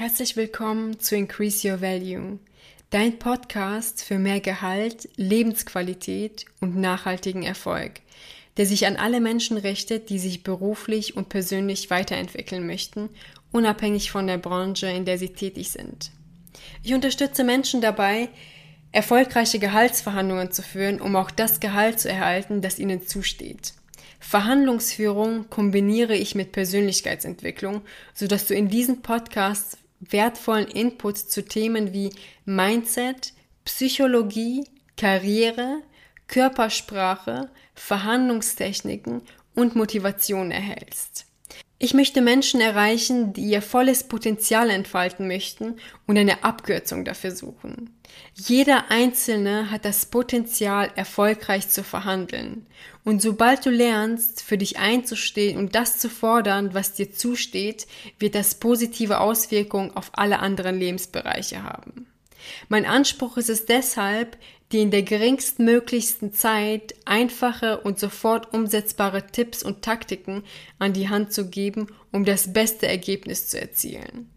Herzlich willkommen zu Increase Your Value, dein Podcast für mehr Gehalt, Lebensqualität und nachhaltigen Erfolg, der sich an alle Menschen richtet, die sich beruflich und persönlich weiterentwickeln möchten, unabhängig von der Branche, in der sie tätig sind. Ich unterstütze Menschen dabei, erfolgreiche Gehaltsverhandlungen zu führen, um auch das Gehalt zu erhalten, das ihnen zusteht. Verhandlungsführung kombiniere ich mit Persönlichkeitsentwicklung, sodass du in diesen Podcasts wertvollen Input zu Themen wie Mindset, Psychologie, Karriere, Körpersprache, Verhandlungstechniken und Motivation erhältst. Ich möchte Menschen erreichen, die ihr volles Potenzial entfalten möchten und eine Abkürzung dafür suchen. Jeder Einzelne hat das Potenzial, erfolgreich zu verhandeln. Und sobald du lernst, für dich einzustehen und das zu fordern, was dir zusteht, wird das positive Auswirkungen auf alle anderen Lebensbereiche haben. Mein Anspruch ist es deshalb, dir in der geringstmöglichsten Zeit einfache und sofort umsetzbare Tipps und Taktiken an die Hand zu geben, um das beste Ergebnis zu erzielen.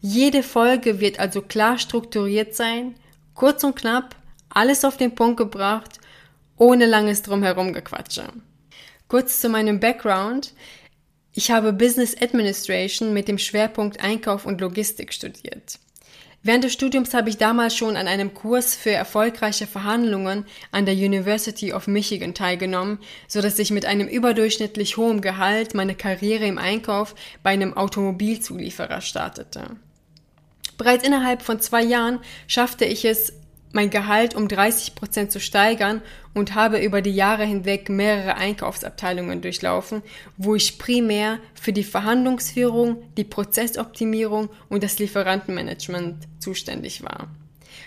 Jede Folge wird also klar strukturiert sein, kurz und knapp, alles auf den Punkt gebracht, ohne langes Drumherum gequatsche. Kurz zu meinem Background. Ich habe Business Administration mit dem Schwerpunkt Einkauf und Logistik studiert. Während des Studiums habe ich damals schon an einem Kurs für erfolgreiche Verhandlungen an der University of Michigan teilgenommen, so dass ich mit einem überdurchschnittlich hohen Gehalt meine Karriere im Einkauf bei einem Automobilzulieferer startete. Bereits innerhalb von zwei Jahren schaffte ich es, mein Gehalt um 30 Prozent zu steigern und habe über die Jahre hinweg mehrere Einkaufsabteilungen durchlaufen, wo ich primär für die Verhandlungsführung, die Prozessoptimierung und das Lieferantenmanagement zuständig war.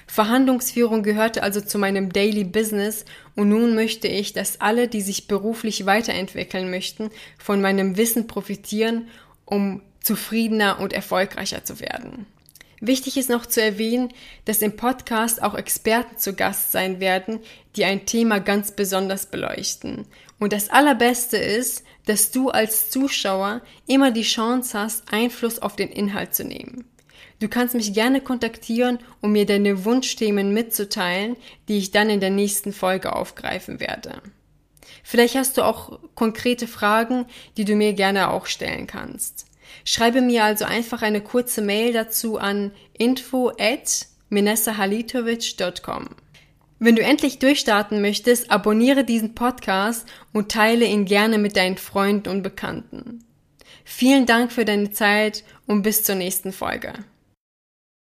Verhandlungsführung gehörte also zu meinem Daily Business und nun möchte ich, dass alle, die sich beruflich weiterentwickeln möchten, von meinem Wissen profitieren, um zufriedener und erfolgreicher zu werden. Wichtig ist noch zu erwähnen, dass im Podcast auch Experten zu Gast sein werden, die ein Thema ganz besonders beleuchten. Und das Allerbeste ist, dass du als Zuschauer immer die Chance hast, Einfluss auf den Inhalt zu nehmen. Du kannst mich gerne kontaktieren, um mir deine Wunschthemen mitzuteilen, die ich dann in der nächsten Folge aufgreifen werde. Vielleicht hast du auch konkrete Fragen, die du mir gerne auch stellen kannst. Schreibe mir also einfach eine kurze Mail dazu an info at Wenn du endlich durchstarten möchtest, abonniere diesen Podcast und teile ihn gerne mit deinen Freunden und Bekannten. Vielen Dank für deine Zeit und bis zur nächsten Folge.